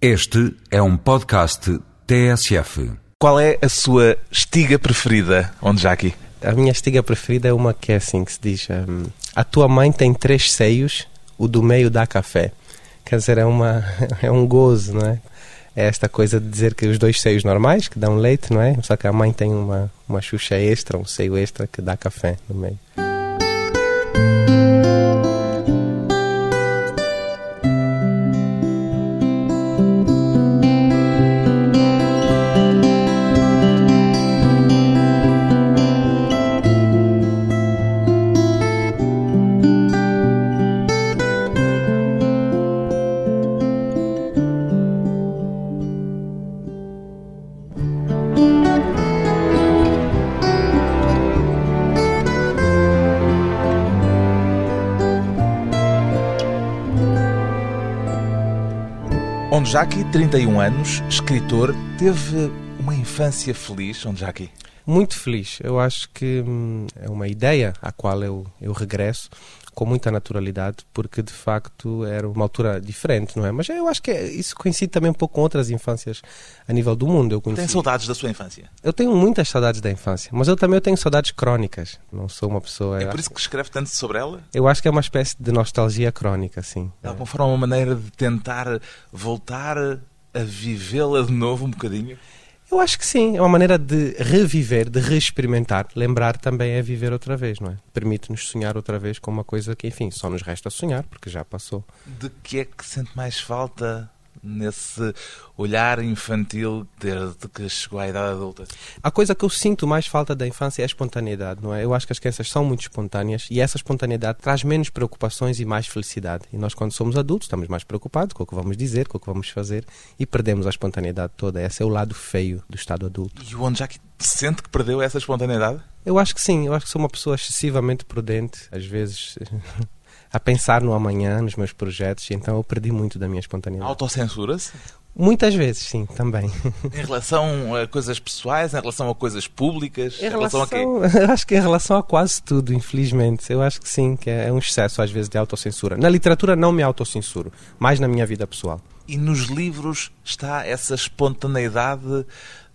Este é um podcast TSF. Qual é a sua estiga preferida, onde já aqui? A minha estiga preferida é uma que é assim que se diz: hum, A tua mãe tem três seios, o do meio dá café. Quer dizer, é, uma, é um gozo, não é? É esta coisa de dizer que os dois seios normais, que dão leite, não é? Só que a mãe tem uma, uma xuxa extra, um seio extra que dá café no meio. Aqui, 31 anos, escritor, teve uma infância feliz, onde aqui? Muito feliz. Eu acho que hum, é uma ideia à qual eu, eu regresso com muita naturalidade, porque de facto era uma altura diferente, não é? Mas eu acho que é, isso coincide também um pouco com outras infâncias a nível do mundo. Eu conheci... Tem saudades da sua infância? Eu tenho muitas saudades da infância, mas eu também eu tenho saudades crónicas. Não sou uma pessoa. É por isso que escreve tanto sobre ela? Eu acho que é uma espécie de nostalgia crónica, sim. De alguma forma, uma maneira de tentar voltar a vivê-la de novo um bocadinho? Eu acho que sim, é uma maneira de reviver, de reexperimentar. Lembrar também é viver outra vez, não é? Permite-nos sonhar outra vez com uma coisa que, enfim, só nos resta sonhar, porque já passou. De que é que sente mais falta nesse olhar infantil desde que chegou à idade adulta? A coisa que eu sinto mais falta da infância é a espontaneidade, não é? Eu acho que as crianças são muito espontâneas e essa espontaneidade traz menos preocupações e mais felicidade. E nós, quando somos adultos, estamos mais preocupados com o que vamos dizer, com o que vamos fazer e perdemos a espontaneidade toda. Esse é o lado feio do estado adulto. E onde já que sente que perdeu essa espontaneidade? Eu acho que sim, eu acho que sou uma pessoa excessivamente prudente, às vezes a pensar no amanhã, nos meus projetos, e então eu perdi muito da minha espontaneidade. Autocensura-se? Muitas vezes, sim, também. Em relação a coisas pessoais, em relação a coisas públicas, Em em relação a quê? Eu acho que em relação a quase tudo, infelizmente. Eu acho que sim, que é um excesso às vezes de autocensura. Na literatura não me autocensuro, mais na minha vida pessoal. E nos livros está essa espontaneidade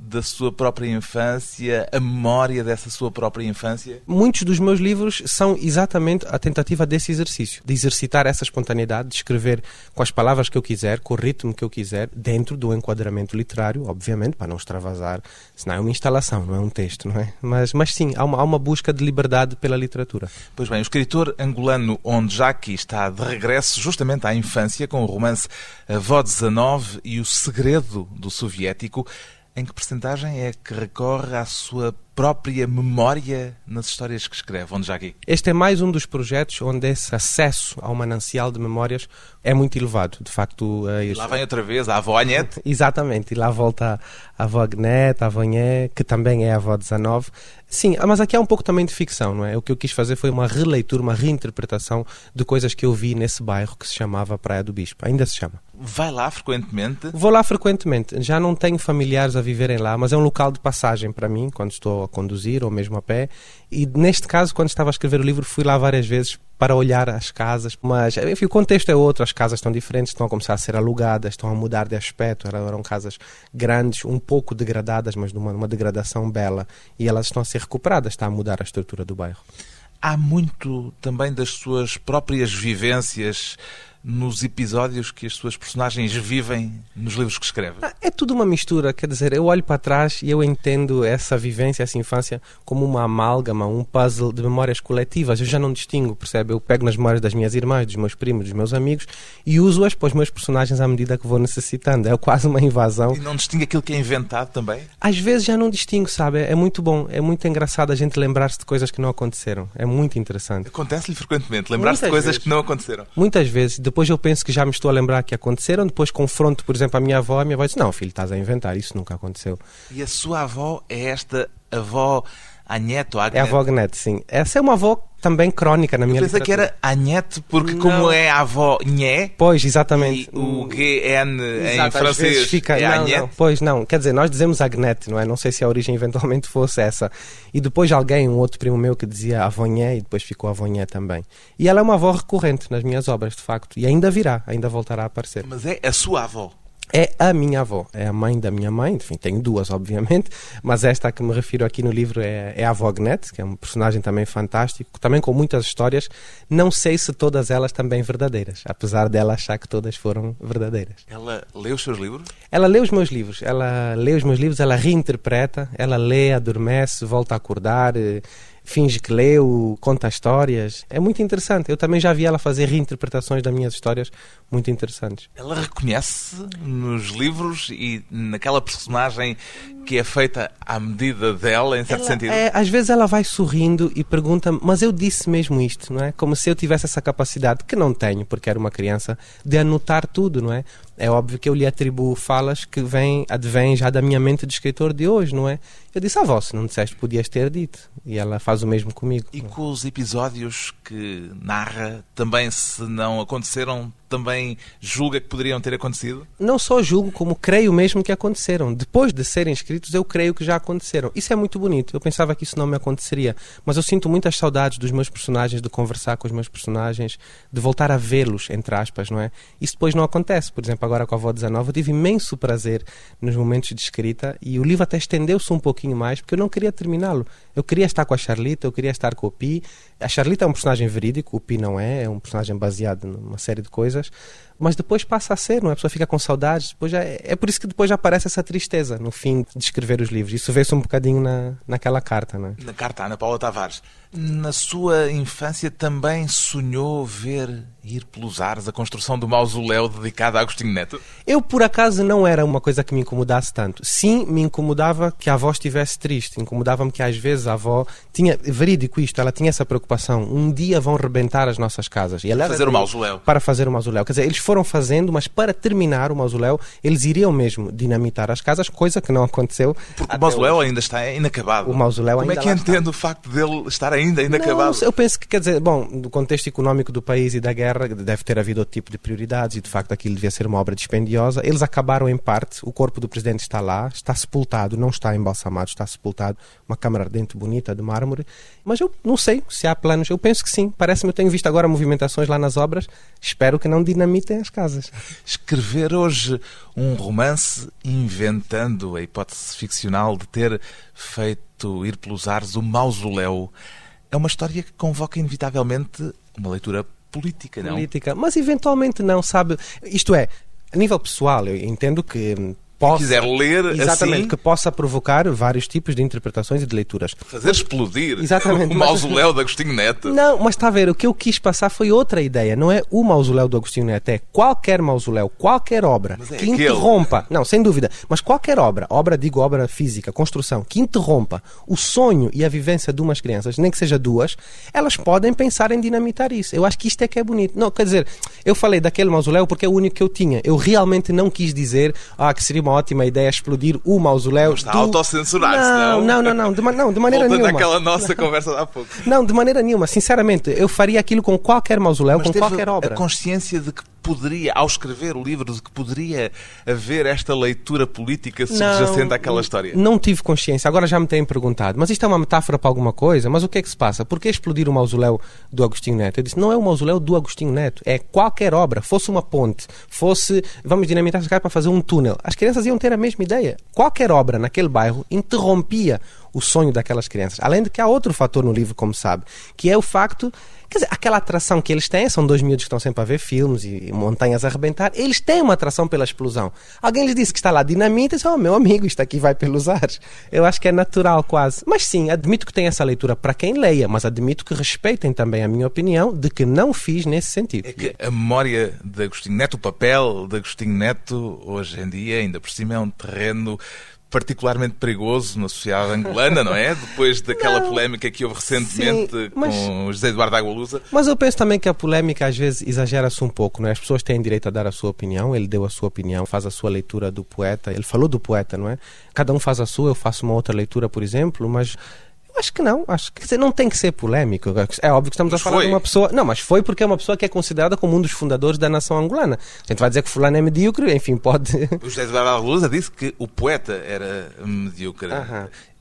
da sua própria infância, a memória dessa sua própria infância? Muitos dos meus livros são exatamente a tentativa desse exercício, de exercitar essa espontaneidade, de escrever com as palavras que eu quiser, com o ritmo que eu quiser, dentro do enquadramento literário, obviamente, para não extravasar, senão é uma instalação, não é um texto, não é? Mas, mas sim, há uma, há uma busca de liberdade pela literatura. Pois bem, o escritor angolano Onde Jaqui está de regresso justamente à infância com o romance Avó 19 e o Segredo do Soviético. Em que percentagem é que recorre à sua própria memória nas histórias que escreve, onde já aqui? Este é mais um dos projetos onde esse acesso ao manancial de memórias é muito elevado. De facto, é lá vem outra vez a avó Anete. Exatamente, e lá volta a avó Agnete, a avó Nhé, que também é a avó 19. Sim, mas aqui há um pouco também de ficção, não é? O que eu quis fazer foi uma releitura, uma reinterpretação de coisas que eu vi nesse bairro que se chamava Praia do Bispo. Ainda se chama. Vai lá frequentemente. Vou lá frequentemente. Já não tenho familiares a viverem lá, mas é um local de passagem para mim, quando estou conduzir ou mesmo a pé. E neste caso, quando estava a escrever o livro, fui lá várias vezes para olhar as casas, mas enfim, o contexto é outro, as casas estão diferentes, estão a começar a ser alugadas, estão a mudar de aspecto, eram, eram casas grandes, um pouco degradadas, mas numa, numa degradação bela, e elas estão a ser recuperadas, está a mudar a estrutura do bairro. Há muito também das suas próprias vivências nos episódios que as suas personagens vivem nos livros que escreve? Ah, É tudo uma mistura, quer dizer, eu olho para trás e eu entendo essa vivência, essa infância, como uma amálgama, um puzzle de memórias coletivas. Eu já não distingo, percebe? Eu pego nas memórias das minhas irmãs, dos meus primos, dos meus amigos e uso-as para os meus personagens à medida que vou necessitando. É quase uma invasão. E não distingue aquilo que é inventado também? Às vezes já não distingo, sabe? É muito bom, é muito engraçado a gente lembrar-se de coisas que não aconteceram. É muito interessante. Acontece-lhe frequentemente lembrar-se de coisas vezes. que não aconteceram. Muitas vezes, depois eu penso que já me estou a lembrar que aconteceram, depois confronto, por exemplo, a minha avó, a minha avó diz: Não, filho, estás a inventar, isso nunca aconteceu. E a sua avó é esta avó Anhete ou É a avó Agnete, sim. Essa é uma avó também crónica na Eu minha pensei que era Anhete, porque Não. como é a avó Nhé, Pois, e exatamente. o GN em Exato, francês fica... é não, não, pois não, quer dizer, nós dizemos Agnete, não é? Não sei se a origem eventualmente fosse essa. E depois alguém, um outro primo meu, que dizia Avonhé e depois ficou Avonhé também. E ela é uma avó recorrente nas minhas obras, de facto. E ainda virá, ainda voltará a aparecer. Mas é a sua avó. É a minha avó, é a mãe da minha mãe, enfim, tenho duas, obviamente, mas esta a que me refiro aqui no livro é, é a avó Gnete, que é um personagem também fantástico, também com muitas histórias, não sei se todas elas também verdadeiras, apesar dela achar que todas foram verdadeiras. Ela lê os seus livros? Ela lê os meus livros, ela lê os meus livros, ela reinterpreta, ela lê, adormece, volta a acordar, eh, finge que leu, conta histórias. É muito interessante. Eu também já vi ela fazer reinterpretações das minhas histórias muito interessantes. Ela reconhece nos livros e naquela personagem que é feita à medida dela, em certo ela, sentido? É, às vezes ela vai sorrindo e pergunta mas eu disse mesmo isto, não é? Como se eu tivesse essa capacidade, que não tenho, porque era uma criança, de anotar tudo, não é? É óbvio que eu lhe atribuo falas que vêm, advêm já da minha mente de escritor de hoje, não é? Eu disse, à ah, se não disseste, podias ter dito. E ela faz o mesmo comigo. E com os episódios que narra, também se não aconteceram, também julga que poderiam ter acontecido? Não só julgo, como creio mesmo que aconteceram. Depois de serem escritos, eu creio que já aconteceram. Isso é muito bonito. Eu pensava que isso não me aconteceria. Mas eu sinto muitas saudades dos meus personagens, de conversar com os meus personagens, de voltar a vê-los, entre aspas, não é? Isso depois não acontece. Por exemplo, agora com a Avó 19, eu tive imenso prazer nos momentos de escrita e o livro até estendeu-se um pouquinho mais, porque eu não queria terminá-lo. Eu queria estar com a Charlita, eu queria estar com o Pi. A Charlita é um personagem verídico, o Pi não é, é um personagem baseado numa série de coisas mas depois passa a ser, não é? A pessoa fica com saudades, depois já é, é por isso que depois já aparece essa tristeza no fim de escrever os livros. Isso vê-se um bocadinho na, naquela carta, não é? Na carta, Ana Paula Tavares. Na sua infância também sonhou ver ir pelos ares a construção do mausoléu dedicado a Agostinho Neto? Eu, por acaso, não era uma coisa que me incomodasse tanto. Sim, me incomodava que a avó estivesse triste. Incomodava-me que às vezes a avó tinha, verídico isto, ela tinha essa preocupação. Um dia vão rebentar as nossas casas. E ela fazer o mausoléu. Para fazer o mausoléu. Quer dizer, eles foram fazendo, mas para terminar o mausoléu, eles iriam mesmo dinamitar as casas, coisa que não aconteceu. Porque o mausoléu hoje. ainda está inacabado. O mausoléu Como ainda é que entende o facto dele estar ainda inacabado? Não, eu penso que, quer dizer, bom, do contexto económico do país e da guerra, deve ter havido outro tipo de prioridades e, de facto, aquilo devia ser uma obra dispendiosa. Eles acabaram em parte, o corpo do presidente está lá, está sepultado, não está embalsamado, está sepultado, uma câmara ardente bonita de mármore. Mas eu não sei se há planos, eu penso que sim. Parece-me, eu tenho visto agora movimentações lá nas obras, espero que não dinamitem as casas. Escrever hoje um romance inventando a hipótese ficcional de ter feito ir pelos ares o mausoléu é uma história que convoca inevitavelmente uma leitura política, não? Política, mas eventualmente não, sabe? Isto é, a nível pessoal, eu entendo que possa, quiser ler exatamente, assim, que possa provocar vários tipos de interpretações e de leituras. Fazer explodir exatamente, o mausoléu mas, de Agostinho Neto. Não, mas está a ver, o que eu quis passar foi outra ideia. Não é o mausoléu do Agostinho Neto, é qualquer mausoléu, qualquer obra é que aquele. interrompa, não, sem dúvida, mas qualquer obra, obra, digo obra física, construção, que interrompa o sonho e a vivência de umas crianças, nem que seja duas, elas podem pensar em dinamitar isso. Eu acho que isto é que é bonito. Não, quer dizer, eu falei daquele mausoléu porque é o único que eu tinha. Eu realmente não quis dizer ah, que seria uma ótima ideia explodir o mausoléu. está do... a autocensurar não, não, não, não, de, não, de maneira Voltando nenhuma. àquela nossa conversa há pouco. Não, de maneira nenhuma. Sinceramente, eu faria aquilo com qualquer mausoléu, Mas com qualquer obra. a consciência de que poderia, ao escrever o livro, de que poderia haver esta leitura política subjacente não, àquela história? Não tive consciência. Agora já me têm perguntado, mas isto é uma metáfora para alguma coisa? Mas o que é que se passa? Por que explodir o mausoléu do Agostinho Neto? Eu disse, não é o mausoléu do Agostinho Neto, é qualquer obra, fosse uma ponte, fosse, vamos dinamitar casas para fazer um túnel. As crianças iam ter a mesma ideia. Qualquer obra naquele bairro interrompia o sonho daquelas crianças. Além de que há outro fator no livro, como sabe, que é o facto Quer dizer, aquela atração que eles têm, são dois miúdos que estão sempre a ver filmes e montanhas a arrebentar, eles têm uma atração pela explosão. Alguém lhes disse que está lá dinamita e diz, oh meu amigo, isto aqui vai pelos ares. Eu acho que é natural quase. Mas sim, admito que tem essa leitura para quem leia, mas admito que respeitem também a minha opinião de que não fiz nesse sentido. É que a memória de Agostinho Neto, o papel de Agostinho Neto, hoje em dia, ainda por cima, é um terreno particularmente perigoso na sociedade angolana, não é? Depois daquela não, polémica que houve recentemente sim, mas, com José Eduardo Agualusa. Mas eu penso também que a polémica às vezes exagera-se um pouco, não é? As pessoas têm direito a dar a sua opinião, ele deu a sua opinião, faz a sua leitura do poeta, ele falou do poeta, não é? Cada um faz a sua, eu faço uma outra leitura, por exemplo, mas Acho que não, acho que não tem que ser polémico. É óbvio que estamos mas a falar foi. de uma pessoa. Não, mas foi porque é uma pessoa que é considerada como um dos fundadores da nação angolana. A gente vai dizer que fulano é medíocre, enfim, pode. O José Eduardo Lusa disse que o poeta era medíocre.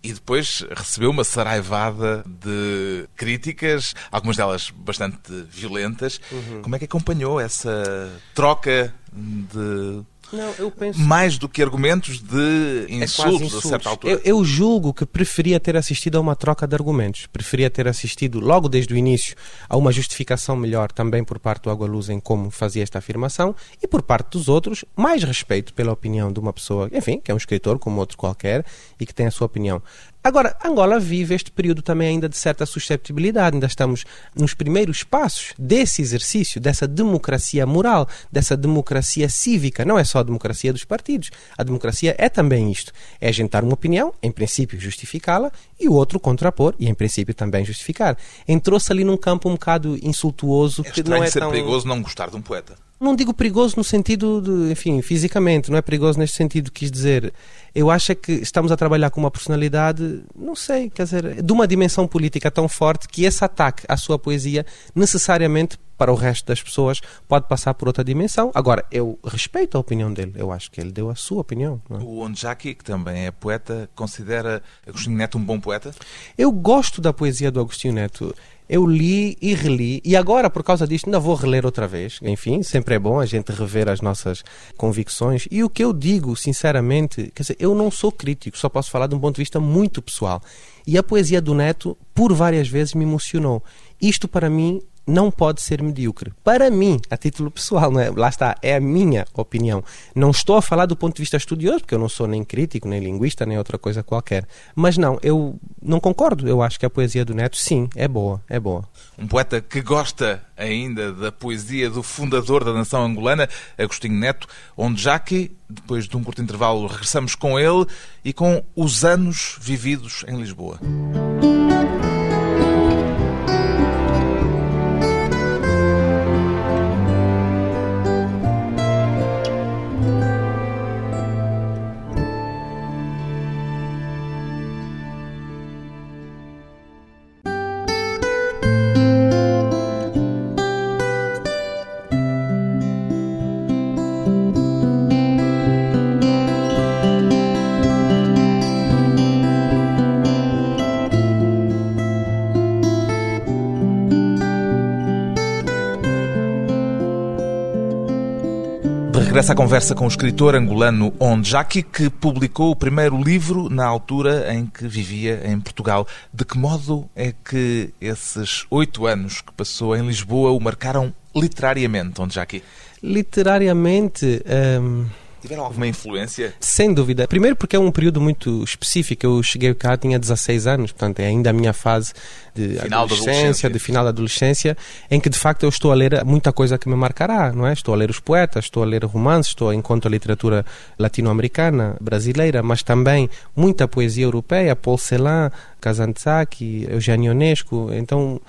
E depois recebeu uma saraivada de críticas, algumas delas bastante violentas. Uhum. Como é que acompanhou essa troca de Não, eu penso... Mais do que argumentos de É insultos, quase insultos. a certa altura. Eu, eu julgo que preferia ter assistido a uma troca de argumentos. Preferia ter assistido, logo desde o início, a uma justificação melhor também por parte do Água Luz em como fazia esta afirmação e por parte dos outros, mais respeito pela opinião de uma pessoa, enfim, que é um escritor como outro qualquer e que tem a sua opinião. Agora, Angola vive este período também ainda de certa susceptibilidade. Ainda estamos nos primeiros passos desse exercício, dessa democracia moral, dessa democracia cívica. Não é só a democracia dos partidos. A democracia é também isto. É a gente dar uma opinião, em princípio justificá-la, e o outro contrapor, e em princípio também justificar. Entrou-se ali num campo um bocado insultuoso. É que não é ser tão... perigoso não gostar de um poeta. Não digo perigoso no sentido de, enfim, fisicamente, não é perigoso neste sentido, quis dizer. Eu acho é que estamos a trabalhar com uma personalidade, não sei, quer dizer, de uma dimensão política tão forte que esse ataque à sua poesia necessariamente para o resto das pessoas pode passar por outra dimensão. Agora, eu respeito a opinião dele, eu acho que ele deu a sua opinião. é? O Onjaki, que também é poeta, considera Agostinho Neto um bom poeta? Eu gosto da poesia do Agostinho Neto. Eu li e reli, e agora, por causa disto, ainda vou reler outra vez. Enfim, sempre é bom a gente rever as nossas convicções. E o que eu digo, sinceramente, quer dizer, eu não sou crítico, só posso falar de um ponto de vista muito pessoal. E a poesia do Neto, por várias vezes, me emocionou. Isto, para mim, não pode ser medíocre. Para mim, a título pessoal, é? lá está, é a minha opinião. Não estou a falar do ponto de vista estudioso, porque eu não sou nem crítico, nem linguista, nem outra coisa qualquer. Mas não, eu não concordo. Eu acho que a poesia do Neto, sim, é boa, é boa. Um poeta que gosta ainda da poesia do fundador da nação angolana, Agostinho Neto, onde já que, depois de um curto intervalo, regressamos com ele e com os anos vividos em Lisboa. À conversa com o escritor angolano Ondjaki, que publicou o primeiro livro na altura em que vivia em Portugal. De que modo é que esses oito anos que passou em Lisboa o marcaram literariamente, Ondjaki? Literariamente. hum, Tiveram alguma influência? Sem dúvida. Primeiro porque é um período muito específico. Eu cheguei cá, tinha 16 anos, portanto é ainda a minha fase de Final da adolescência, adolescência. de final da adolescência, em que de facto eu estou a ler muita coisa que me marcará, não é? Estou a ler os poetas, estou a ler romances, estou a encontro a literatura latino-americana, brasileira, mas também muita poesia europeia, Paul Celan, Kazantzaki, Eugênio Ionesco. Então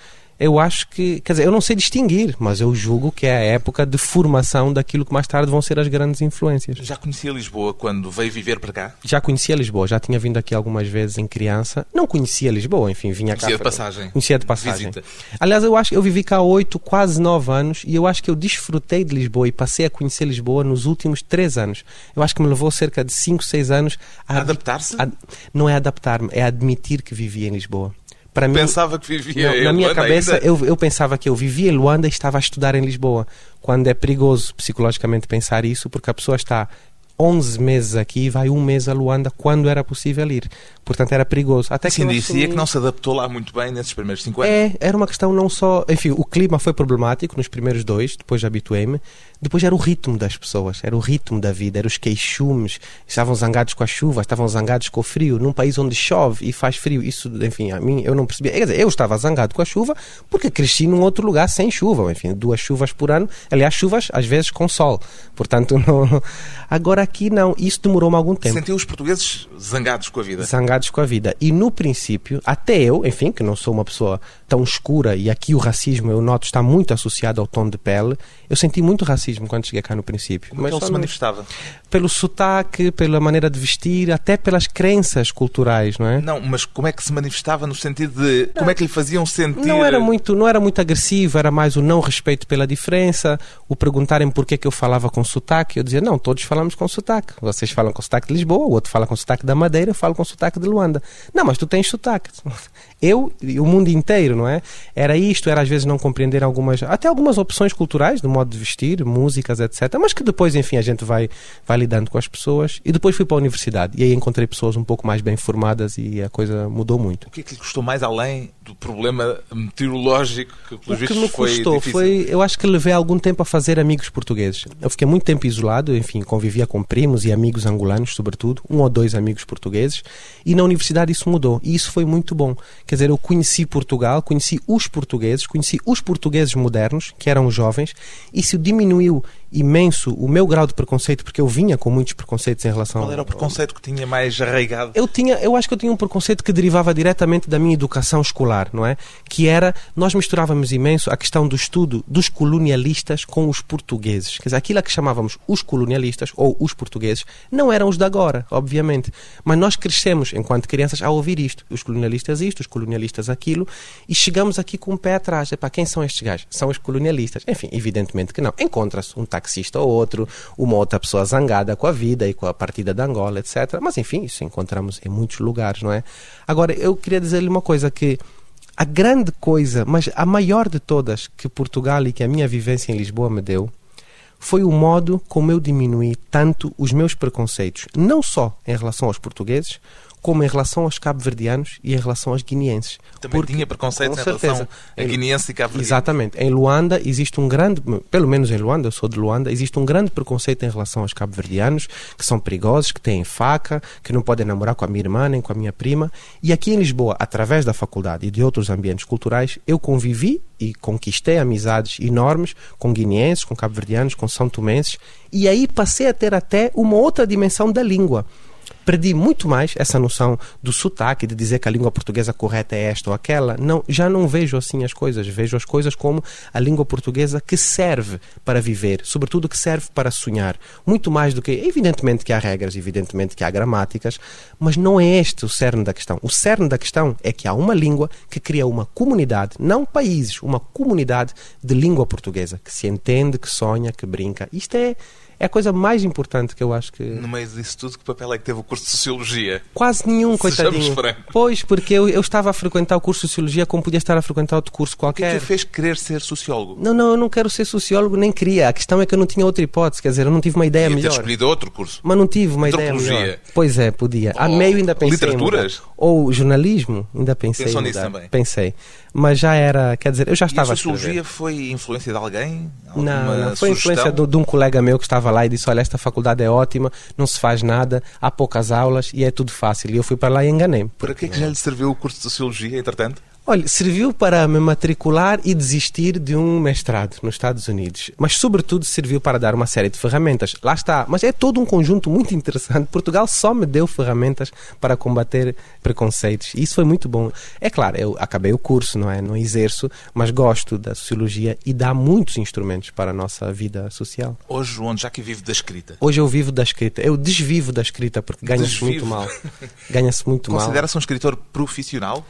eu acho que, quer dizer, eu não sei distinguir, mas eu julgo que é a época de formação daquilo que mais tarde vão ser as grandes influências. Já conhecia Lisboa quando veio viver para cá? Já conhecia Lisboa, já tinha vindo aqui algumas vezes em criança. Não conhecia Lisboa, enfim, vinha cá. Conhecia de passagem. Conhecia de passagem. Visita. Aliás, eu acho que eu vivi cá oito, quase nove anos e eu acho que eu desfrutei de Lisboa e passei a conhecer Lisboa nos últimos três anos. Eu acho que me levou cerca de cinco, seis anos a adaptar-se? não é adaptar-me, é admitir que vivia em Lisboa. Para mim, Pensava que vivia não, em na minha Luanda cabeça, ainda? eu, eu pensava que eu vivia em Luanda e estava a estudar em Lisboa. Quando é perigoso psicologicamente pensar isso, porque a pessoa está 11 meses aqui e vai um mês a Luanda quando era possível ir. Portanto, era perigoso. Até que Assim eu dizia assumi- que não se adaptou lá muito bem nesses primeiros cinco anos. é, era uma questão não só. Enfim, o clima foi problemático nos primeiros dois, depois habituei-me. Depois era o ritmo das pessoas, era o ritmo da vida, eram os queixumes. Estavam zangados com a chuva, estavam zangados com o frio. Num país onde chove e faz frio, isso, enfim, a mim eu não percebia. Quer dizer, eu estava zangado com a chuva porque cresci num outro lugar sem chuva. Enfim, duas chuvas por ano. Aliás, chuvas às vezes com sol. Portanto, não. Agora aqui não. Isso demorou-me algum tempo Sentiu os portugueses zangados com a vida. zangados com a vida. E no princípio, até eu, enfim, que não sou uma pessoa tão escura e aqui o racismo eu noto está muito associado ao tom de pele, eu senti muito racismo quando cheguei cá no princípio. Como é que ele se manifestava? Pelo sotaque, pela maneira de vestir, até pelas crenças culturais, não é? Não, mas como é que se manifestava no sentido de como é que lhe faziam sentir? Não era muito, não era muito agressivo, era mais o não respeito pela diferença, o perguntarem porque é que eu falava com sotaque, eu dizia, não, todos falamos com sotaque. Vocês falam com sotaque de Lisboa, o outro fala com sotaque da Madeira, eu falo com sotaque de Luanda. Não, mas tu tens sotaque. Eu e o mundo inteiro, não é? Era isto, era às vezes não compreender algumas, até algumas opções culturais, do modo de vestir, músicas, etc. Mas que depois, enfim, a gente vai, vai lidando com as pessoas. E depois fui para a universidade e aí encontrei pessoas um pouco mais bem formadas e a coisa mudou muito. O que é que lhe custou mais além do problema meteorológico que, pelos O que me foi custou difícil? foi, eu acho que levei algum tempo a fazer amigos portugueses. Eu fiquei muito tempo isolado, enfim, convivia com primos e amigos angolanos, sobretudo, um ou dois amigos portugueses, e na universidade isso mudou, e isso foi muito bom. Quer dizer, eu conheci Portugal, conheci os portugueses, conheci os portugueses modernos, que eram jovens, e isso diminuiu imenso o meu grau de preconceito, porque eu vinha com muitos preconceitos em relação Qual era o preconceito que tinha mais arraigado? eu tinha, eu acho que eu tinha um preconceito que derivava diretamente da minha educação escolar, não é? Que era nós misturávamos imenso a questão do estudo dos colonialistas com os portugueses. Quer dizer, aquilo a que chamávamos os colonialistas ou os portugueses não eram os de agora, obviamente, mas nós crescemos enquanto crianças a ouvir isto, os colonialistas isto, os colonialistas aquilo, e chegamos aqui com o pé atrás. Epá, quem são estes gajos? São os colonialistas. Enfim, evidentemente que não. Encontra-se um taxista ou outro, uma outra pessoa zangada com a vida e com a partida de Angola, etc. Mas enfim, isso encontramos em muitos lugares, não é? Agora, eu queria dizer-lhe uma coisa que a grande coisa, mas a maior de todas que Portugal e que a minha vivência em Lisboa me deu, foi o modo como eu diminuí tanto os meus preconceitos, não só em relação aos portugueses, como em relação aos cabo-verdianos e em relação aos guineenses. Também Porque- tinha preconceito em relação certeza. a guineense e cabo Exatamente. Em Luanda existe um grande, pelo menos em Luanda, eu sou de Luanda, existe um grande preconceito em relação aos cabo-verdianos, que são perigosos, que têm faca, que não podem namorar com a minha irmã nem com a minha prima. E aqui em Lisboa, através da faculdade e de outros ambientes culturais, eu convivi e conquistei amizades enormes com guineenses, com cabo-verdianos, com são tomenses, e aí passei a ter até uma outra dimensão da língua perdi muito mais essa noção do sotaque, de dizer que a língua portuguesa correta é esta ou aquela. Não, já não vejo assim as coisas. Vejo as coisas como a língua portuguesa que serve para viver, sobretudo que serve para sonhar. Muito mais do que. Evidentemente que há regras, evidentemente que há gramáticas, mas não é este o cerne da questão. O cerne da questão é que há uma língua que cria uma comunidade, não países, uma comunidade de língua portuguesa que se entende, que sonha, que brinca. Isto é. É a coisa mais importante que eu acho que. No meio disso tudo, que papel é que teve o curso de Sociologia? Quase nenhum, Sejamos coitadinho. francos. Pois, porque eu, eu estava a frequentar o curso de Sociologia como podia estar a frequentar outro curso O que é que qualquer. lhe fez querer ser sociólogo? Não, não, eu não quero ser sociólogo, nem queria. A questão é que eu não tinha outra hipótese, quer dizer, eu não tive uma ideia Podia ter melhor. escolhido outro curso. Mas não tive uma ideia melhor. Pois é, podia. A Ou meio ainda pensei. literaturas? Ou jornalismo, ainda pensei. Pensou nisso também? Pensei. Mas já era, quer dizer, eu já E a estava a escrever. sociologia foi influência de alguém? Não, não. Foi sugestão? influência de, de um colega meu que estava lá e disse: Olha, esta faculdade é ótima, não se faz nada, há poucas aulas e é tudo fácil. E eu fui para lá e enganei-me. Para que é que já lhe serviu o curso de Sociologia, entretanto? Olha, serviu para me matricular e desistir de um mestrado nos Estados Unidos. Mas, sobretudo, serviu para dar uma série de ferramentas. Lá está. Mas é todo um conjunto muito interessante. Portugal só me deu ferramentas para combater preconceitos. E isso foi muito bom. É claro, eu acabei o curso, não é? Não exerço, mas gosto da sociologia e dá muitos instrumentos para a nossa vida social. Hoje, onde já que vive da escrita? Hoje eu vivo da escrita. Eu desvivo da escrita porque ganha-se muito mal. Ganha-se muito mal. Considera-se um escritor profissional?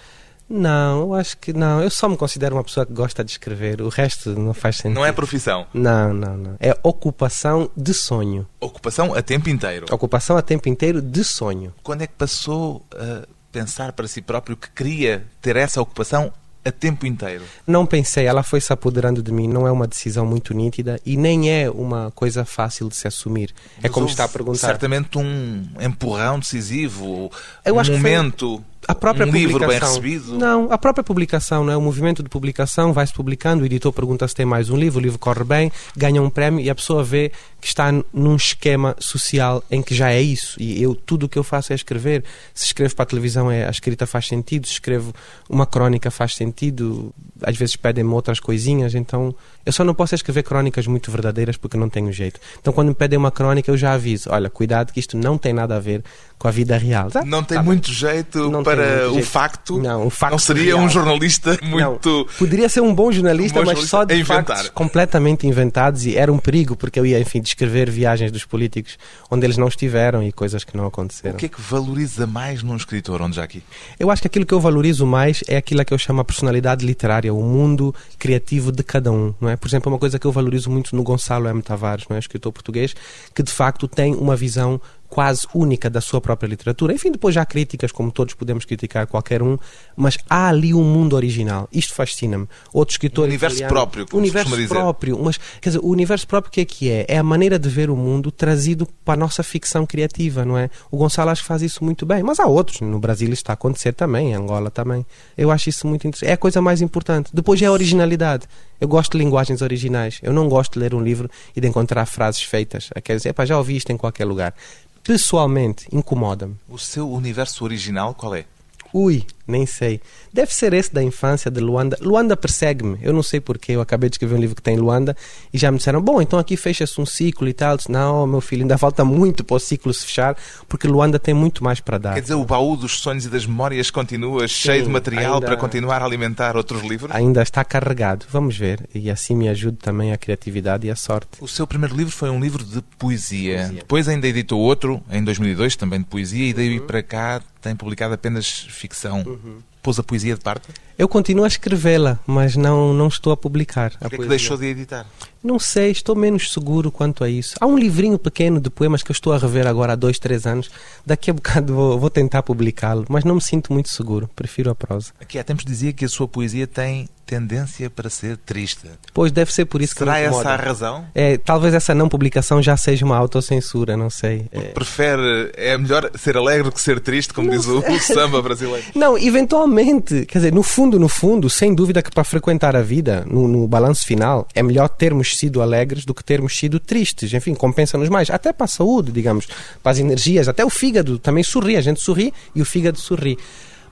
Não, eu acho que não. Eu só me considero uma pessoa que gosta de escrever. O resto não faz sentido. Não é profissão. Não, não, não. É ocupação de sonho. Ocupação a tempo inteiro. Ocupação a tempo inteiro de sonho. Quando é que passou a pensar para si próprio que queria ter essa ocupação a tempo inteiro? Não pensei, ela foi se apoderando de mim. Não é uma decisão muito nítida e nem é uma coisa fácil de se assumir. é Mas como houve está a perguntar. Certamente um empurrão decisivo, Eu um acho que foi momento, a própria um livro bem recebido. Não, a própria publicação, não é? O movimento de publicação vai-se publicando, o editor pergunta se tem mais um livro, o livro corre bem, ganha um prémio e a pessoa vê que está num esquema social em que já é isso. E eu, tudo o que eu faço é escrever. Se escrevo para a televisão, é, a escrita faz sentido. Se escrevo uma crónica, faz sentido. Às vezes pedem-me outras coisinhas, então eu só não posso escrever crónicas muito verdadeiras porque não tenho jeito. Então quando me pedem uma crónica, eu já aviso: olha, cuidado que isto não tem nada a ver com a vida real. Tá? Não tem Tá bem. muito jeito Não para do o jeito- facto, Não, o facto não seria real. um jornalista muito. Não, poderia ser um bom jornalista, Um bom mas jornalista só a de inventar. factos completamente inventados e era um perigo porque eu ia, enfim, descrever viagens dos políticos onde eles não estiveram e coisas que não aconteceram. O que é que valoriza mais num escritor, onde já aqui? Eu acho que aquilo que eu valorizo mais é aquilo que eu chamo a personalidade literária, o mundo criativo de cada um, não é? Por exemplo, uma coisa que eu valorizo muito no Gonçalo M. Tavares, não é? escritor português, que de facto tem uma visão quase única da sua própria literatura. Enfim, depois já há críticas, como todos podemos criticar qualquer um, mas há ali um mundo original. Isto fascina-me. Outro escritor Um universo italiano- próprio, como universo dizer. próprio, mas quer dizer, o universo próprio o que é que é? É a maneira de ver o mundo trazido para a nossa ficção criativa, não é? O Gonçalo acho que faz isso muito bem, mas há outros, no Brasil isto está a acontecer também, em Angola também. Eu acho isso muito interessante. É a coisa mais importante. Depois é a originalidade. Eu gosto de linguagens originais. Eu não gosto de ler um livro e de encontrar frases feitas. Quer dizer, "Epá, já ouvi isto em qualquer lugar. Pessoalmente, incomoda-me. O seu universo original qual é? Ui, nem sei. Deve ser esse da infância de Luanda. Luanda persegue-me. Eu não sei porquê. Eu acabei de escrever um livro que tem Luanda e já me disseram: bom, então aqui fecha-se um ciclo e tal. Disse, não, meu filho, ainda falta muito para o ciclo se fechar porque Luanda tem muito mais para dar. Quer dizer, o baú dos sonhos e das memórias continua cheio de material ainda- para continuar a alimentar outros livros? Ainda está carregado. Vamos ver. E assim me ajude também a criatividade e a sorte. O seu primeiro livro foi um livro de poesia. Poesia. Depois ainda editou outro, em 2002, também de poesia, e daí para cá tem publicado apenas ficção. Pôs a poesia de parte? Eu continuo a escrevê-la, mas não, não estou a publicar. a Porquê é que deixou de editar? Não sei, estou menos seguro quanto a isso. Há um livrinho pequeno de poemas que eu estou a rever agora há dois, três anos. Daqui a bocado vou, vou tentar publicá-lo, mas não me sinto muito seguro. Prefiro a prosa. Aqui há tempos dizia que a sua poesia tem tendência para ser triste. Pois deve ser por isso que Será essa a razão? É, talvez essa não publicação já seja uma autocensura, não sei. É. Prefere, é melhor ser alegre do que ser triste, como diz o, o samba brasileiro. Não, eventualmente, quer dizer, no fundo, no fundo, sem dúvida que para frequentar a vida, no, no balanço final, é melhor termos sido alegres do que termos sido tristes. Enfim, compensa-nos mais. Até para a saúde, digamos, para as energias, até o fígado também sorri. A gente sorri e o fígado sorri.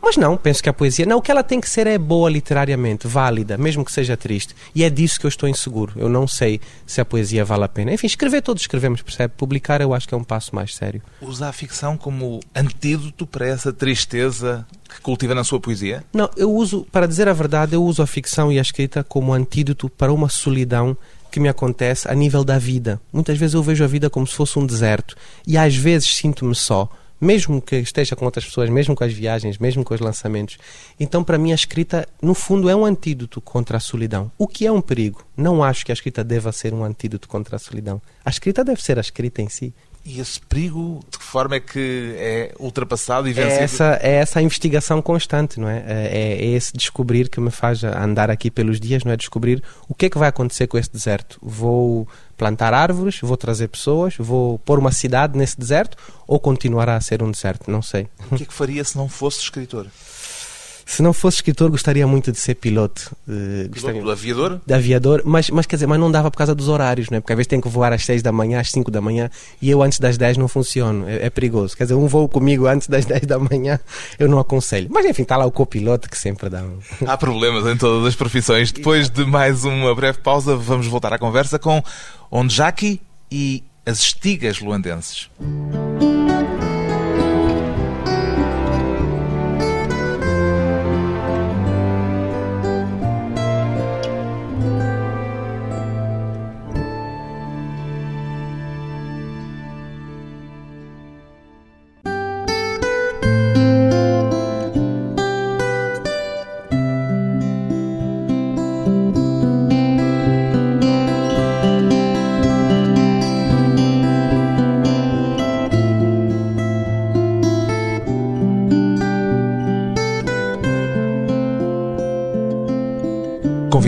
Mas não, penso que a poesia, não, o que ela tem que ser é boa literariamente, válida, mesmo que seja triste. E é disso que eu estou inseguro. Eu não sei se a poesia vale a pena. Enfim, escrever todos escrevemos, percebe? Publicar eu acho que é um passo mais sério. Usa a ficção como antídoto para essa tristeza que cultiva na sua poesia? Não, eu uso, para dizer a verdade, eu uso a ficção e a escrita como antídoto para uma solidão que me acontece a nível da vida. Muitas vezes eu vejo a vida como se fosse um deserto e às vezes sinto-me só, mesmo que esteja com outras pessoas, mesmo com as viagens, mesmo com os lançamentos. Então, para mim, a escrita, no fundo, é um antídoto contra a solidão, o que é um perigo. Não acho que a escrita deva ser um antídoto contra a solidão. A escrita deve ser a escrita em si. E esse perigo, de que forma é que é ultrapassado e É vencido? essa, é essa investigação constante, não é? É, é esse descobrir que me faz andar aqui pelos dias, não é? Descobrir o que é que vai acontecer com esse deserto. Vou plantar árvores, vou trazer pessoas, vou pôr uma cidade nesse deserto ou continuará a ser um deserto? Não sei. O que é que faria se não fosse escritor? Se não fosse escritor, gostaria muito de ser piloto. gostaria- Piloto aviador? de aviador, mas, mas quer dizer, mas não dava por causa dos horários, não é? Porque às vezes tem que voar às 6 da manhã, às 5 da manhã, e eu antes das 10 não funciono, é, é perigoso. Quer dizer, um voo comigo antes das 10 da manhã, eu não aconselho. Mas enfim, está lá o copiloto que sempre dá um... Há problemas em todas as profissões. Depois de mais uma breve pausa, vamos voltar à conversa com Onjaki e as estigas luandenses.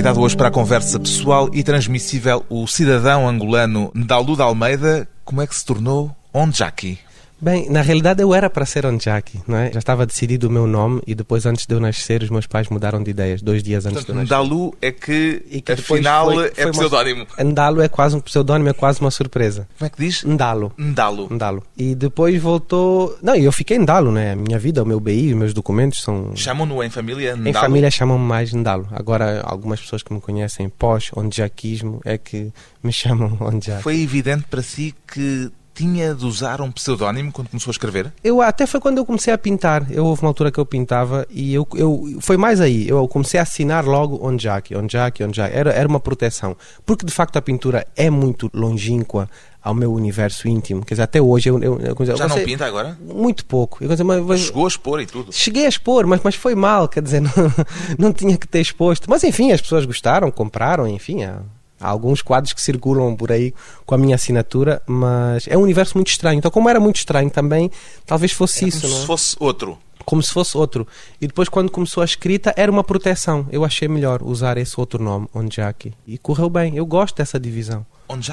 Convidado hoje para a conversa pessoal e transmissível, o cidadão angolano Ndalu de Almeida, como é que se tornou Onjaki? Bem, na realidade eu era para ser Onjaki, não é? Já estava decidido o meu nome e depois antes de eu nascer os meus pais mudaram de ideias, dois dias antes Portanto, de eu nascer. Ndalu é que, E que afinal foi- é foi uma- pseudónimo. Ndalo é quase um pseudónimo, é quase uma surpresa. Como é que diz? Ndalo. Ndalu. Ndalo. E depois voltou. Não, e eu fiquei Ndalo, né? A minha vida, o meu BI, os meus documentos são. Chamam-no em família? Em família chamam-me mais Ndalo. Agora, algumas pessoas que me conhecem pós onjaquismo é que me chamam Onjak. Foi evidente para si que tinha de usar um pseudónimo quando começou a escrever? Eu até foi quando eu comecei a pintar. Eu houve uma altura que eu pintava e eu, eu foi mais aí. Eu comecei a assinar logo Onjaki, Onjaki, Onjaki. Era, era uma proteção. Porque de facto a pintura é muito longínqua ao meu universo íntimo. Quer dizer, até hoje eu, eu, eu Já não pinta agora? Muito pouco. Eu, mas, mas, Chegou a expor e tudo? Cheguei a expor, mas, mas foi mal, quer dizer, não, não tinha que ter exposto. Mas enfim, as pessoas gostaram, compraram, enfim. Há, há alguns quadros que circulam por aí com a minha assinatura, mas é um universo muito estranho. Então, como era muito estranho também, talvez fosse é isso. Como não se é? fosse outro. como se fosse outro. E depois, quando começou a escrita, era uma proteção. Eu achei melhor usar esse outro nome, Onjaki. E correu bem. Eu gosto dessa divisão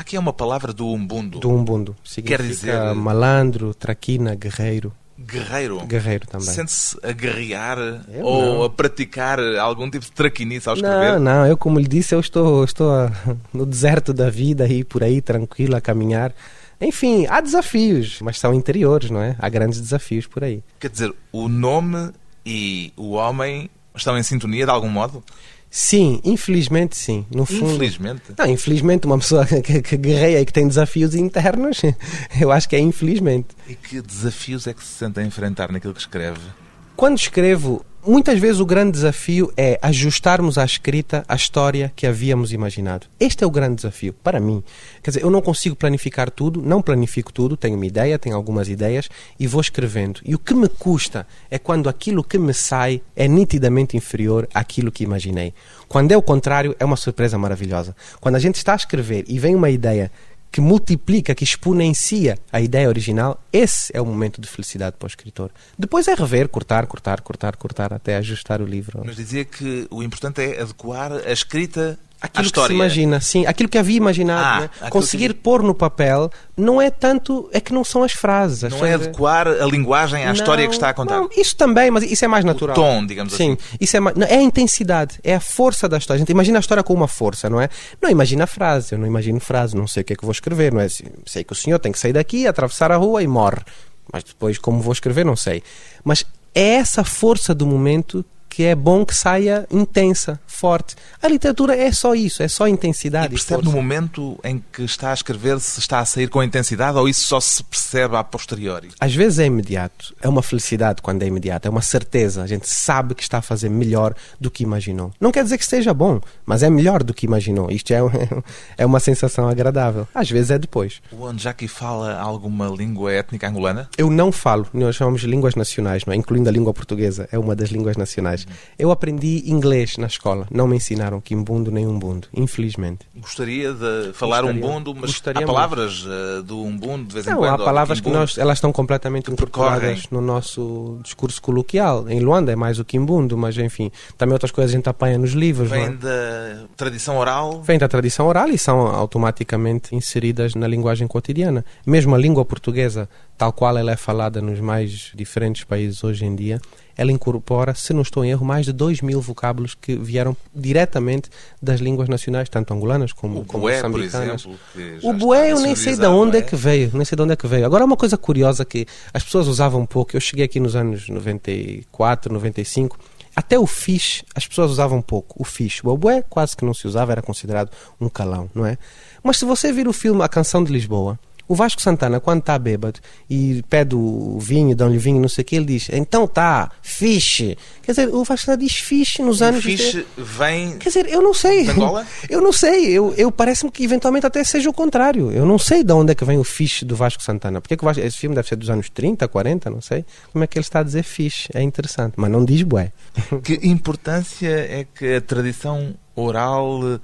que é uma palavra do umbundo. do Umbundo. Significa Quer dizer- malandro, traquina, guerreiro. Guerreiro. Guerreiro também. Sente-se a guerrear Eu ou não. a praticar algum tipo de traquinice ao Não, escrever? não, eu como lhe disse, eu estou, estou a- no deserto da vida aí por aí, tranquilo, a caminhar. Enfim, há desafios, mas são interiores, não é? Há grandes desafios por aí. Quer dizer, o nome e o homem estão em sintonia de algum modo? Sim, infelizmente sim. No fundo, Infelizmente. Não, infelizmente, uma pessoa que, que, guerreia e que tem desafios internos, eu acho que é infelizmente. E que desafios é que se sente a enfrentar naquilo que escreve? Quando escrevo, muitas vezes o grande desafio é ajustarmos à escrita a história que havíamos imaginado. Este é o grande desafio, para mim. Quer dizer, eu não consigo planificar tudo, não planifico tudo, tenho uma ideia, tenho algumas ideias e vou escrevendo. E o que me custa é quando aquilo que me sai é nitidamente inferior àquilo que imaginei. Quando é o contrário, é uma surpresa maravilhosa. Quando a gente está a escrever e vem uma ideia que multiplica, que exponencia a ideia original, esse é o momento de felicidade para o escritor. Depois é rever, cortar, cortar, cortar, cortar, até ajustar o livro. Mas dizia que o importante é adequar a escrita Aquilo que se história. imagina, sim, aquilo que havia imaginado, Ah, né? conseguir que- pôr no papel não é tanto, é que não são as frases. as Não é frases- adequar a linguagem à história Não, que está a contar. não, isso também, mas isso é mais natural. tom, digamos Sim, assim. isso é, não, é a intensidade, é a força da história. A gente imagina a história com uma força, não é? Não imagina a frase, eu não imagino frase, não sei o que é que vou escrever, não é? Sei que o senhor tem que sair daqui, atravessar a rua e morre. Mas depois, como vou escrever, não sei. Mas é essa força do momento que é bom que saia intensa, forte. A literatura é só isso, é só intensidade. E percebe força. no momento em que está a escrever se está a sair com intensidade ou isso só se percebe a posteriori? Às vezes é imediato. É uma felicidade quando é imediato. É uma certeza. A gente sabe que está a fazer melhor do que imaginou. Não quer dizer que esteja bom, mas é melhor do que imaginou. Isto é, é uma sensação agradável. Às vezes é depois. O Anjaki fala alguma língua étnica angolana? Eu não falo. Nós chamamos línguas nacionais, não é? incluindo a língua portuguesa. É uma das línguas nacionais. Eu aprendi inglês na escola. Não me ensinaram quimbundo nem umbundo. Infelizmente. Gostaria de falar Gostaria. umbundo, mas Gostaria há palavras eh, do umbundo de vez em Não, quando. há palavras que nós, elas estão completamente incorporadas no nosso discurso coloquial. Em Luanda é mais o quimbundo, mas enfim, também outras coisas a gente apanha nos livros. não é? Vem da tradição oral. Vem da tradição oral e são automaticamente inseridas na linguagem cotidiana. Mesmo a língua portuguesa, tal qual ela é falada nos mais diferentes países hoje em dia, ela incorpora, se não estou em erro, mais de 2 mil vocábulos que vieram diretamente das línguas nacionais, tanto angolanas como, O como bué, por moçambicanas. exemplo. O bué eu nem sei de onde não é que veio, nem sei de onde é que veio. Agora uma coisa curiosa que as pessoas usavam um pouco, eu cheguei aqui nos anos 94, 95, até o fish as pessoas usavam pouco, o fish. O bué quase que não se usava, era considerado um calão, não é? Mas se você vir o filme A Canção de Lisboa, o Vasco Santana, quando está bêbado e pede o vinho, dão-lhe vinho, não sei o que, ele diz, então tá, fish. Quer dizer, o Vasco Santana diz fish nos anos... fiche vem Quer dizer, eu não sei. De Angola? Eu não sei. Eu, eu parece-me que eventualmente até seja o contrário. Eu não sei de onde é que vem o fixe do Vasco Santana. Porque é que Vasco, esse filme deve ser dos anos 30, 40, não sei. Como é que ele está a dizer fixe? É interessante, mas não diz bué. Que importância é que a tradição oral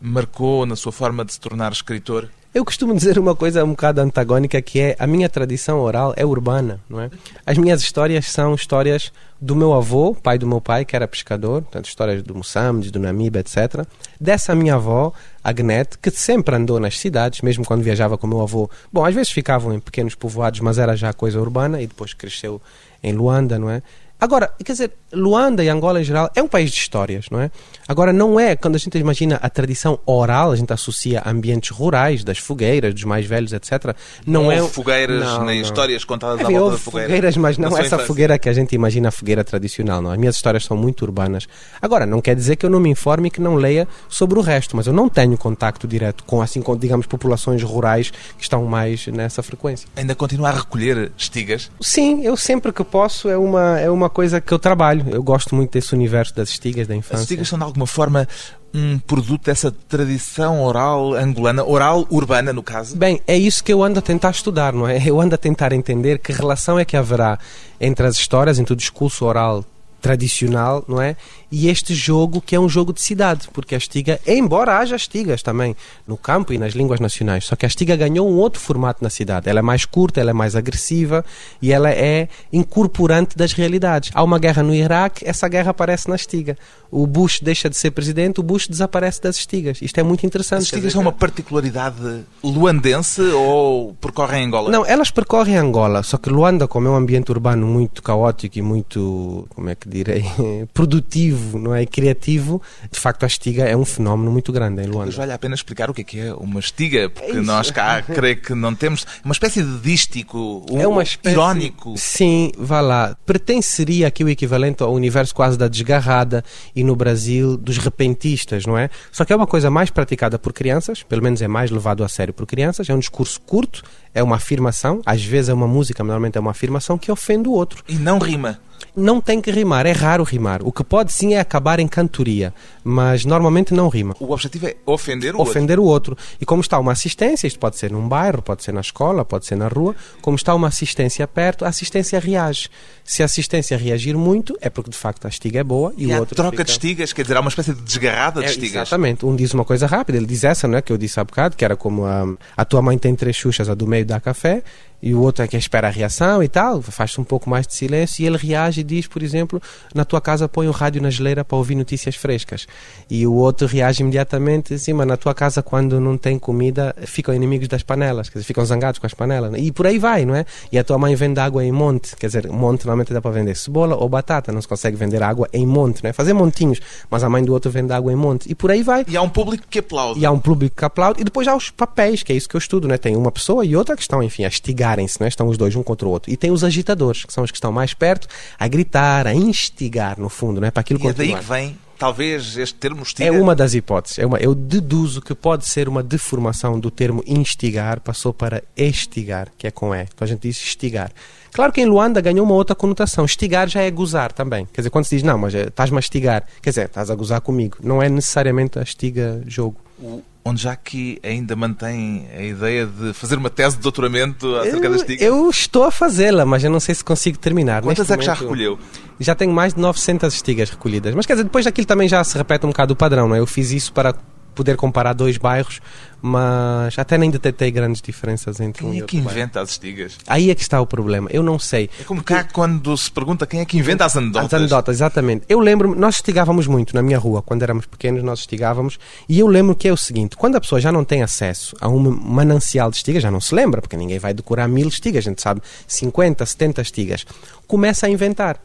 marcou na sua forma de se tornar escritor? Eu costumo dizer uma coisa um bocado antagónica que é a minha tradição oral é urbana, não é? As minhas histórias são histórias do meu avô, pai do meu pai, que era pescador, portanto, histórias do Moçambique, do Namibe, etc. Dessa minha avó, Agnete, que sempre andou nas cidades, mesmo quando viajava com o meu avô. Bom, às vezes ficavam em pequenos povoados, mas era já coisa urbana e depois cresceu em Luanda, não é? Agora, quer dizer, Luanda e Angola em geral é um país de histórias, não é? Agora, não é, quando a gente imagina a tradição oral, a gente associa a ambientes rurais, das fogueiras, dos mais velhos, etc. Não, Não é. fogueiras não, nem não. histórias contadas à Havia, volta da fogueira. fogueiras, mas não essa infância. fogueira que a gente imagina a fogueira tradicional. Não. As minhas histórias são muito urbanas. Agora, não quer dizer que eu não me informe e que não leia sobre o resto, mas eu não tenho contacto direto com, assim, com, digamos, populações rurais que estão mais nessa frequência. Ainda continua a recolher estigas? Sim, eu sempre que posso é uma, é uma coisa que eu trabalho. Eu gosto muito desse universo das estigas da As infância. estigas são alguma forma um produto dessa tradição oral angolana, oral urbana no caso? Bem, é isso que eu ando a tentar estudar, não é? Eu ando a tentar entender que relação é que haverá entre as histórias, entre o discurso oral tradicional, não é? E este jogo que é um jogo de cidade, porque a estiga, embora haja estigas também no campo e nas línguas nacionais, só que a estiga ganhou um outro formato na cidade. Ela é mais curta, ela é mais agressiva e ela é incorporante das realidades. Há uma guerra no Iraque, essa guerra aparece na estiga. O Bush deixa de ser presidente, o Bush desaparece das estigas. Isto é muito interessante. As dizer são uma particularidade luandense ou percorrem Angola? não, elas percorrem Angola, só que Luanda, como é um ambiente urbano muito caótico e muito, como é que direi, produtivo, não é? E criativo, de facto a estiga é um fenómeno muito grande em Mas Luanda. vale a pena explicar o que é que é uma estiga, porque É nós cá creio que não temos. Uma espécie de dístico, um, É uma espécie... irónico. Sim, vá lá. Pertenceria aqui o equivalente ao universo quase da desgarrada e no Brasil dos repentistas, não é? Só que é uma coisa mais praticada por crianças, pelo menos é mais levado a sério por crianças, é um discurso curto, é uma afirmação, às vezes é uma música, mas normalmente é uma afirmação que ofende o outro. E não rima. Não tem que rimar, é raro rimar. O que pode sim é acabar em cantoria, mas normalmente não rima. O objetivo é ofender o outro. Ofender o outro. E como está uma assistência, isto pode ser num bairro, pode ser na escola, pode ser na rua, como está uma assistência perto, a assistência reage. Se a assistência reagir muito, é porque de facto a estiga é boa e, E o outro. troca fica- de estigas, quer dizer, há uma espécie de desgarrada de é, estigas. Exatamente. Um diz uma coisa rápida, ele diz essa, não é? Que eu disse há bocado, que era como a, a tua mãe tem três xuxas, a do meio dá café, e o outro é que espera a reação e tal, faz-se um pouco mais de silêncio, e ele reage e diz, por exemplo, na tua casa põe o rádio na geleira para ouvir notícias frescas. E o outro reage imediatamente, assim, mas na tua casa quando não tem comida, ficam inimigos das panelas, quer dizer, ficam zangados com as panelas. E por aí vai, não é? E a tua mãe vende água em monte, quer dizer, monte normalmente dá para vender cebola ou batata, não se consegue vender água em monte, não é? Fazer montinhos, mas a mãe do outro vende água em monte. E por aí vai. E há um público que aplaude. E há um público que aplaude, e depois há os papéis, que é isso que eu estudo, né? Tem uma pessoa e outra que estão, enfim, a estigarem-se, né? Estão os dois um contra o outro. E tem os agitadores, que são os que estão mais perto, a gritar, a instigar, no fundo, né? Para aquilo E é daí que vem, talvez, este termo estiga. É uma das hipóteses. É uma, eu deduzo que pode ser uma deformação do termo instigar, passou para estigar, que é com E. Então a gente diz estigar. Claro que em Luanda ganhou uma outra conotação. Estigar já é gozar também. Quer dizer, quando se diz, não, mas eh, estás-me a estigar, quer dizer, estás a gozar comigo. Não é necessariamente a estiga jogo. O- Onde já que ainda mantém a ideia de fazer uma tese de doutoramento acerca da Eu, estiga. eu estou a fazê-la, mas eu não sei se consigo terminar. Quantas Neste é que já recolheu? Já tenho mais de 900 estigas recolhidas. Mas quer dizer, depois daquilo também já se repete um bocado o padrão, não é? Eu fiz isso para poder comparar dois bairros, mas até nem detetei grandes diferenças entre um Quem e é outro que bairro. inventa as estigas? Aí é que está o problema. Eu não sei. É como cá quando se pergunta quem é que inventa as anedotas. As anedotas, exatamente. Eu lembro, nós estigávamos muito na minha rua, quando éramos pequenos, nós estigávamos, e eu lembro que é o seguinte: quando a pessoa já não tem acesso a um manancial de estigas, já não se lembra, porque ninguém vai decorar mil estigas, a gente sabe 50, 70 estigas, começa a inventar.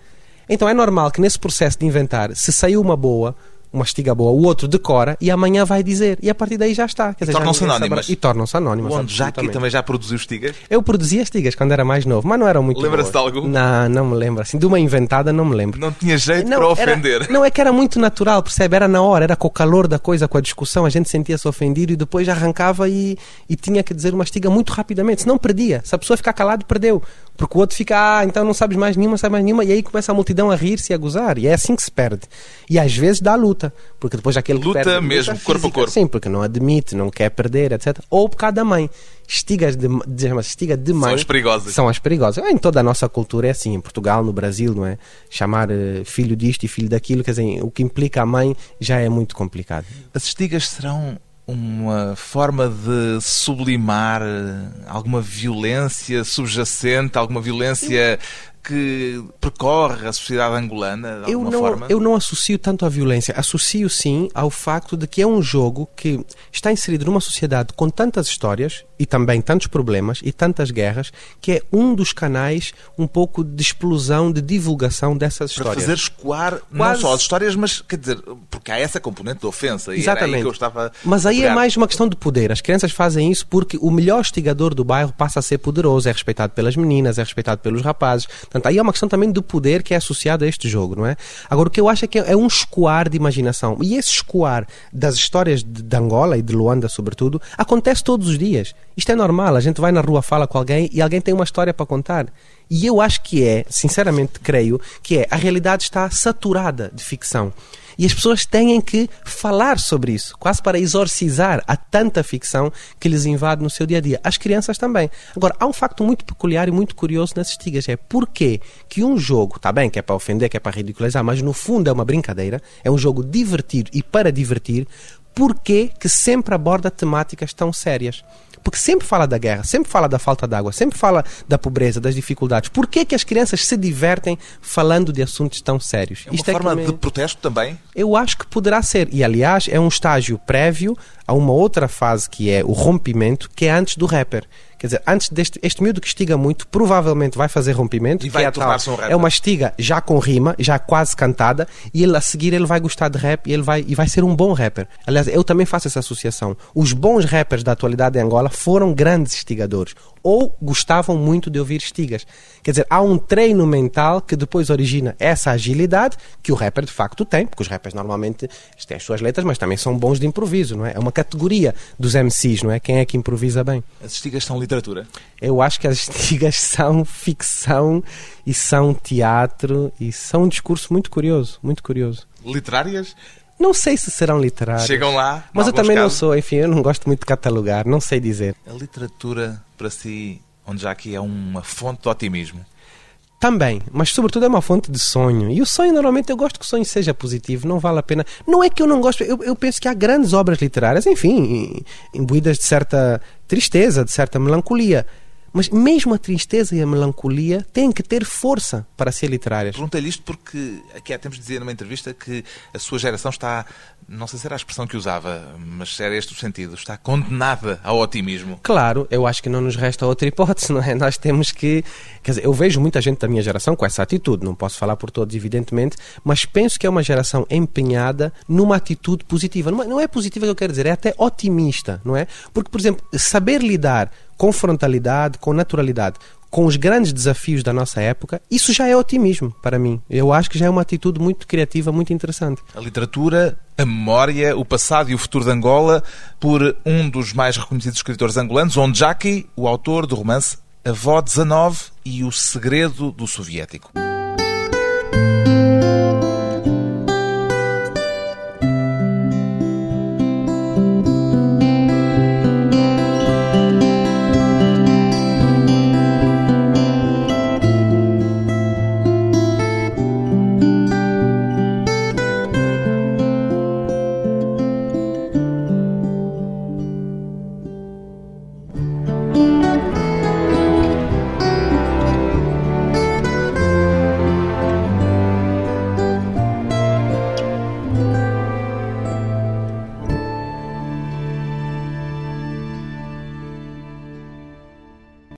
Então é normal que nesse processo de inventar, se saiu uma boa, uma estiga boa, o outro decora e amanhã vai dizer. E a partir daí já está. Quer dizer, já tornam-se anónimas. E tornam-se anónimas. Onde já absolutamente. também já produziu estigas? Eu produzia estigas quando era mais novo, mas não eram muito Lembra-se de algum? Não, não me lembro. Assim, de uma inventada não me lembro. Não tinha jeito para era- ofender. não, é que era muito natural, percebe? Era na hora, era com o calor da coisa, com a discussão, a gente sentia-se ofendido e depois arrancava e, e tinha que dizer uma estiga muito rapidamente, senão perdia. Se a pessoa ficar calado, perdeu. Porque o outro fica, ah, então não sabes mais nenhuma, sabes mais nenhuma, e aí começa a multidão a rir-se e a gozar, e é assim que se perde. E às vezes dá luta, porque depois aquele que Luta perde, mesmo, corpo a corpo. Sim, porque não admite, não quer perder, etc. Ou por causa da mãe. Estigas de, estiga de mãe. as perigosas. São as perigosas. Em toda a nossa cultura é assim, em Portugal, no Brasil, não é? Chamar eh, filho disto e filho daquilo, quer dizer, o que implica a mãe já é muito complicado. As estigas serão uma forma de sublimar eh, alguma violência subjacente, alguma violência que percorre a sociedade angolana de eu alguma não, forma? eu não associo tanto à violência. Associo sim ao facto de que é um jogo que está inserido numa sociedade com tantas histórias e também tantos problemas e tantas guerras que é um dos canais um pouco de explosão, de divulgação dessas Para histórias. fazer escoar não Quase- só as histórias, mas quer dizer, porque há essa componente de ofensa. E aí Exatamente. que eu estava Mas aí é mais uma questão de poder. As crianças fazem isso porque o melhor instigador do bairro passa a ser poderoso, é respeitado pelas meninas, é respeitado pelos rapazes. Portanto, aí é uma questão também do poder que é associado a este jogo, não é? Agora, o que eu acho é que é um escoar de imaginação. E esse escoar das histórias de Angola e de Luanda, sobretudo, acontece todos os dias. Isto é normal. A gente vai na rua, fala com alguém e alguém tem uma história para contar. E eu acho que é, sinceramente creio, que é a realidade está saturada de ficção. E as pessoas têm que falar sobre isso, quase para exorcizar a tanta ficção que lhes invade no seu dia a dia. As crianças também. Agora, há um facto muito peculiar e muito curioso nas estigas: é porquê que um jogo, está bem que é para ofender, que é para ridicularizar, mas no fundo é uma brincadeira, é um jogo divertido e para divertir, porquê que sempre aborda temáticas tão sérias? Porque sempre fala da guerra, sempre fala da falta de água, sempre fala da pobreza, das dificuldades. Por que que as crianças se divertem falando de assuntos tão sérios? É uma Isto é forma me- de protesto também? eu acho que poderá ser. E, aliás, é um estágio prévio a uma outra fase que é o rompimento, que é antes do rapper. Quer dizer, antes deste este miúdo que estiga muito, provavelmente vai fazer rompimento. E vai é, tal- um rapper. é uma estiga já com rima, já quase cantada, e ele a seguir ele vai gostar de rap e ele vai, e vai ser um bom rapper. Aliás, eu também faço essa associação. Os bons rappers da atualidade em Angola foram grandes estigadores. Ou gostavam muito de ouvir estigas. Quer dizer, há um treino mental que depois origina essa agilidade que o rapper de facto tem, porque os rappers normalmente têm as suas letras, mas também são bons de improviso, não é? É uma categoria dos MCs, não é? Quem é que improvisa bem? As estigas são literatura. Eu acho que as estigas são ficção e são teatro e são um discurso muito curioso, muito curioso. Literárias? Não sei se serão literários. Chegam lá, Mas eu também alguns não casos. sou, enfim, eu não gosto muito de catalogar, não sei dizer. A literatura, para si, onde já aqui é uma fonte de otimismo. Também, mas sobretudo é uma fonte de sonho. E o sonho, normalmente, eu gosto que o sonho seja positivo, não vale a pena. Não é que eu não gosto, eu, eu penso que há grandes obras literárias, enfim, imbuídas de certa tristeza, de certa melancolia. Mas mesmo a tristeza e a melancolia têm que ter força para ser literárias. Perguntei-lhe isto porque aqui há tempos dizia numa entrevista que a sua geração está, não sei se era a expressão que usava, mas era este o sentido, está condenada ao otimismo. Claro, eu acho que não nos resta outra hipótese, não é? Nós temos que. Quer dizer, eu vejo muita gente da minha geração com essa atitude, não posso falar por todos, evidentemente, mas penso que é uma geração empenhada numa atitude positiva. Não é, não é positiva que eu quero dizer, é até otimista, não é? Porque, por exemplo, saber lidar com frontalidade, com naturalidade, com os grandes desafios da nossa época, isso já é otimismo para mim. Eu acho que já é uma atitude muito criativa, muito interessante. A literatura, a memória, o passado e o futuro de Angola, por um dos mais reconhecidos escritores angolanos, onde Jackie, o autor do romance Avó 19 e o Segredo do Soviético.